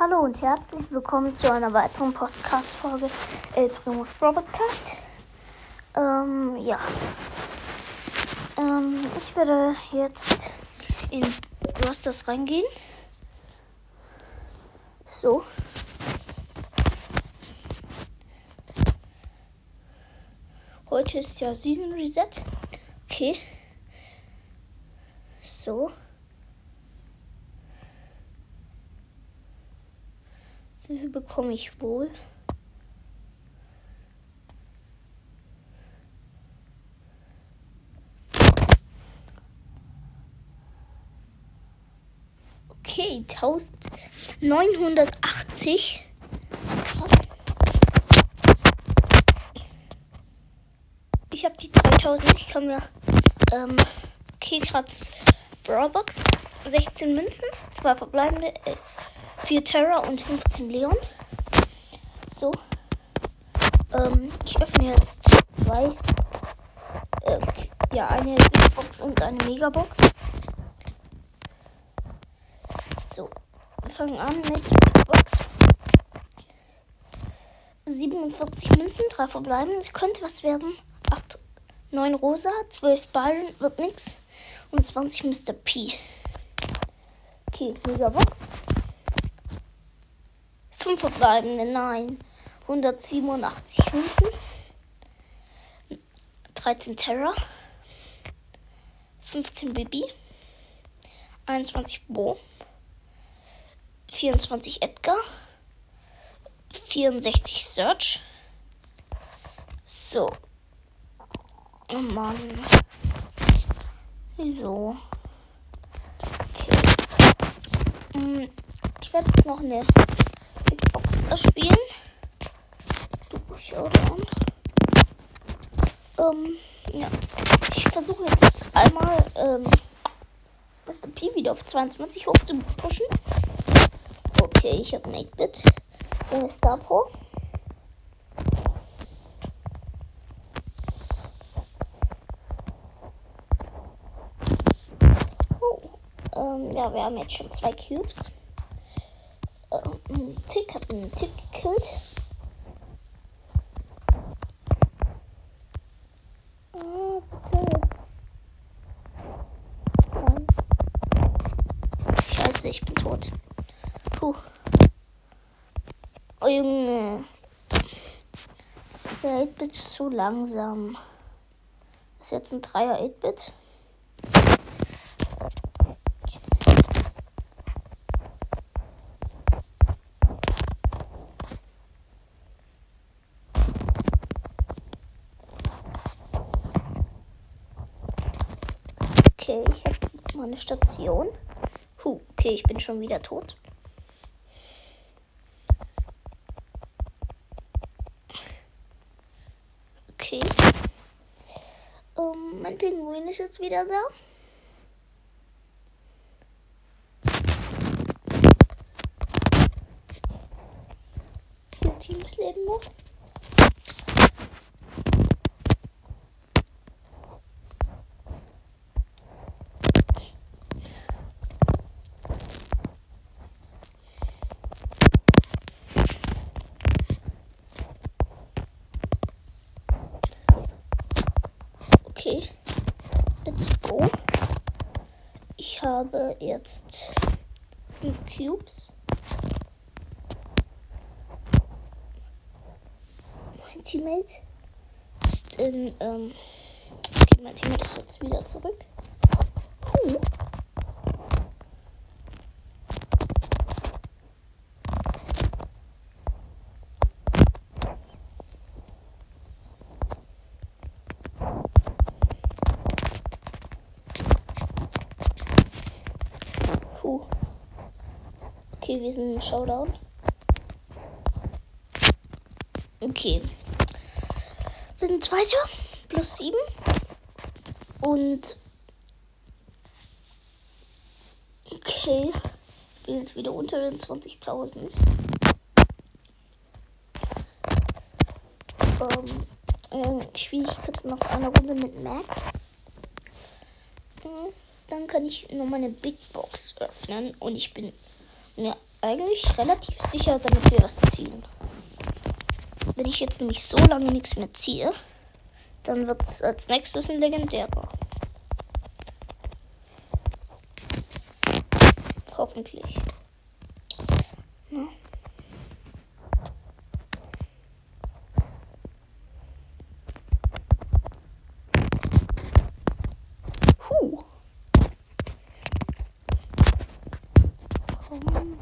Hallo und herzlich willkommen zu einer weiteren Podcast-Folge El Primus Pro Podcast. Ähm, ja. Ähm, ich werde jetzt in Rosters reingehen. So. Heute ist ja Season Reset. Okay. So. Wie bekomme ich wohl? Okay, 1980. Ich habe die 3000. Ich kann mir ähm, gerade Brawlbox 16 Münzen, zwei verbleibende, äh, 4 Terra und 15 Leon. So. Ähm, ich öffne jetzt zwei. Äh, ja, eine Box und eine Megabox. So. Wir fangen an mit Box. 47 Münzen, 3 verbleiben. Könnte was werden. 8, 9 Rosa, 12 Byron, wird nix. Und 20 Mr. P. Okay, Megabox. 5 verbleibende, nein. 187 Münzen. 13 Terra. 15 Bibi. 21 Bo. 24 Edgar. 64 Search. So. Oh Mann. Wieso? Okay. Hm, ich werde noch eine spielen. Du Showdown. Ähm, ja. Ich versuche jetzt einmal ähm, Mr. P wieder auf 22 hoch zu pushen. Okay, ich habe 8-Bit ohne Star Pro. Oh, ähm, ja, wir haben jetzt schon zwei Cubes. Ähm, Tick hat einen Tick gekillt. Scheiße, ich bin tot. Puh. Oh Junge. Der 8-Bit ist zu langsam. Ist jetzt ein 3er 8-Bit. Okay, ich habe meine Station. Huh, okay, ich bin schon wieder tot. Okay. Ähm, mein Pinguin ist jetzt wieder da. Teams leben noch. Okay. Let's go. Ich habe jetzt fünf Cubes. Mein Teammate ist in, ähm, okay, mein Teammate ist jetzt wieder zurück. Puh. Puh. Okay, wir sind im Showdown. Okay. Wir sind Zweiter. Plus sieben. Und. Okay. Ich bin jetzt wieder unter den 20.000. Ähm. Spiele ich kurz noch eine Runde mit Max. Mhm. Dann kann ich nur meine Big Box öffnen und ich bin mir eigentlich relativ sicher, damit wir was ziehen. Wenn ich jetzt nämlich so lange nichts mehr ziehe, dann wird es als nächstes ein legendärer. Hoffentlich. Ja. Huh. Warum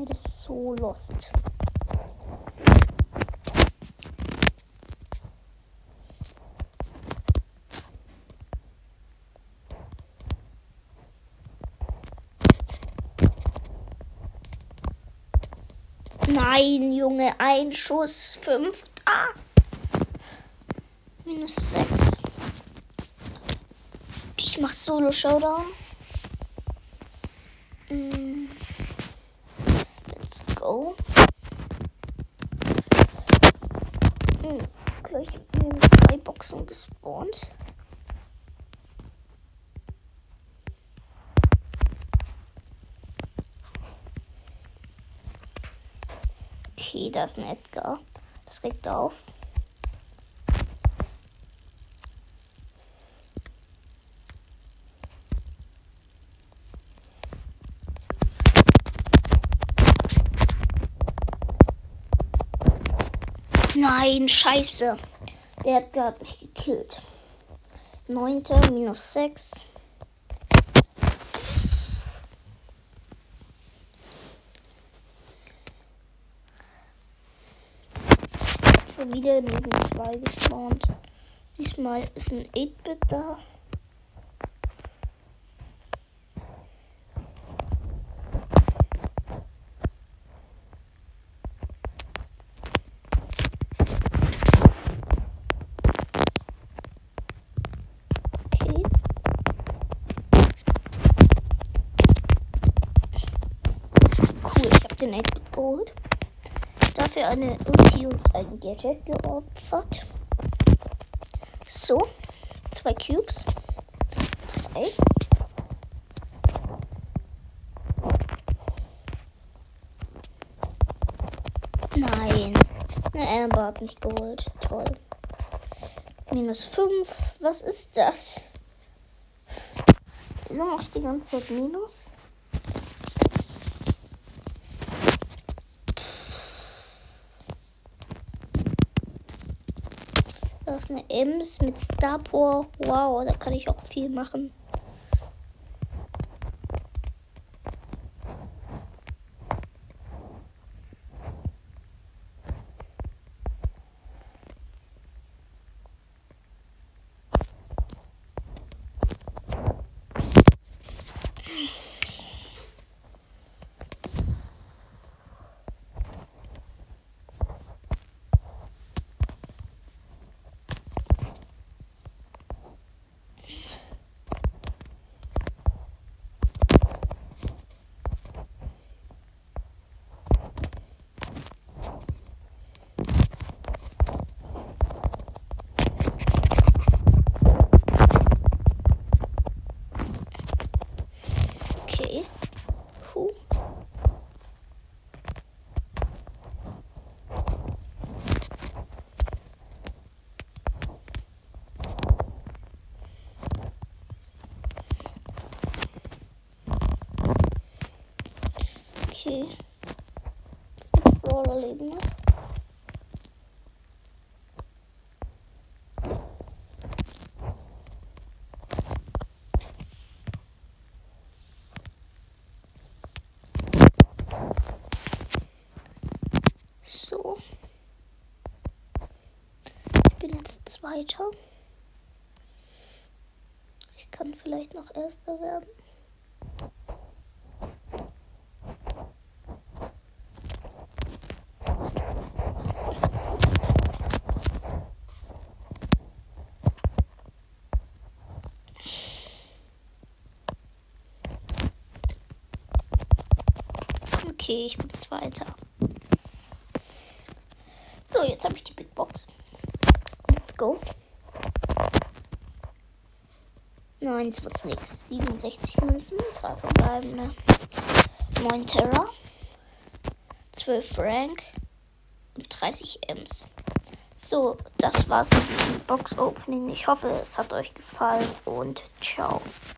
mir das so lost? Nein, Junge, ein Schuss, fünf. Ah. Minus sechs. Ich mach Solo Showdown. Mm. Let's Mm. Gleich werden zwei Boxen gespawnt. Okay, da ist ein Edgar. Das regt auf. Nein, scheiße. Der hat mich gekillt. Neunte minus sechs. Schon wieder neben zwei gespawnt. Diesmal ist ein 8-Bit da. Dafür eine Ulti und ein Gadget geopfert. So, zwei Cubes. Drei. Nein. Eine Amber hat mich geholt. Toll. Minus 5. Was ist das? Wieso mache ich die ganze Zeit Minus? Da ist eine Ems mit Starpor. Wow, da kann ich auch viel machen. Okay. Puh. Okay. Fünf Brawler leben noch. So. Ich bin jetzt Zweiter. Ich kann vielleicht noch Erster werden. Okay, ich bin Zweiter. So, jetzt habe ich die Big Box. Let's go. Nein, es wird nichts. 67 Münzen, drei verbleibende. 9 Terra, 12 Frank und 30 Ems. So, das war's mit diesem Box-Opening. Ich hoffe, es hat euch gefallen und ciao.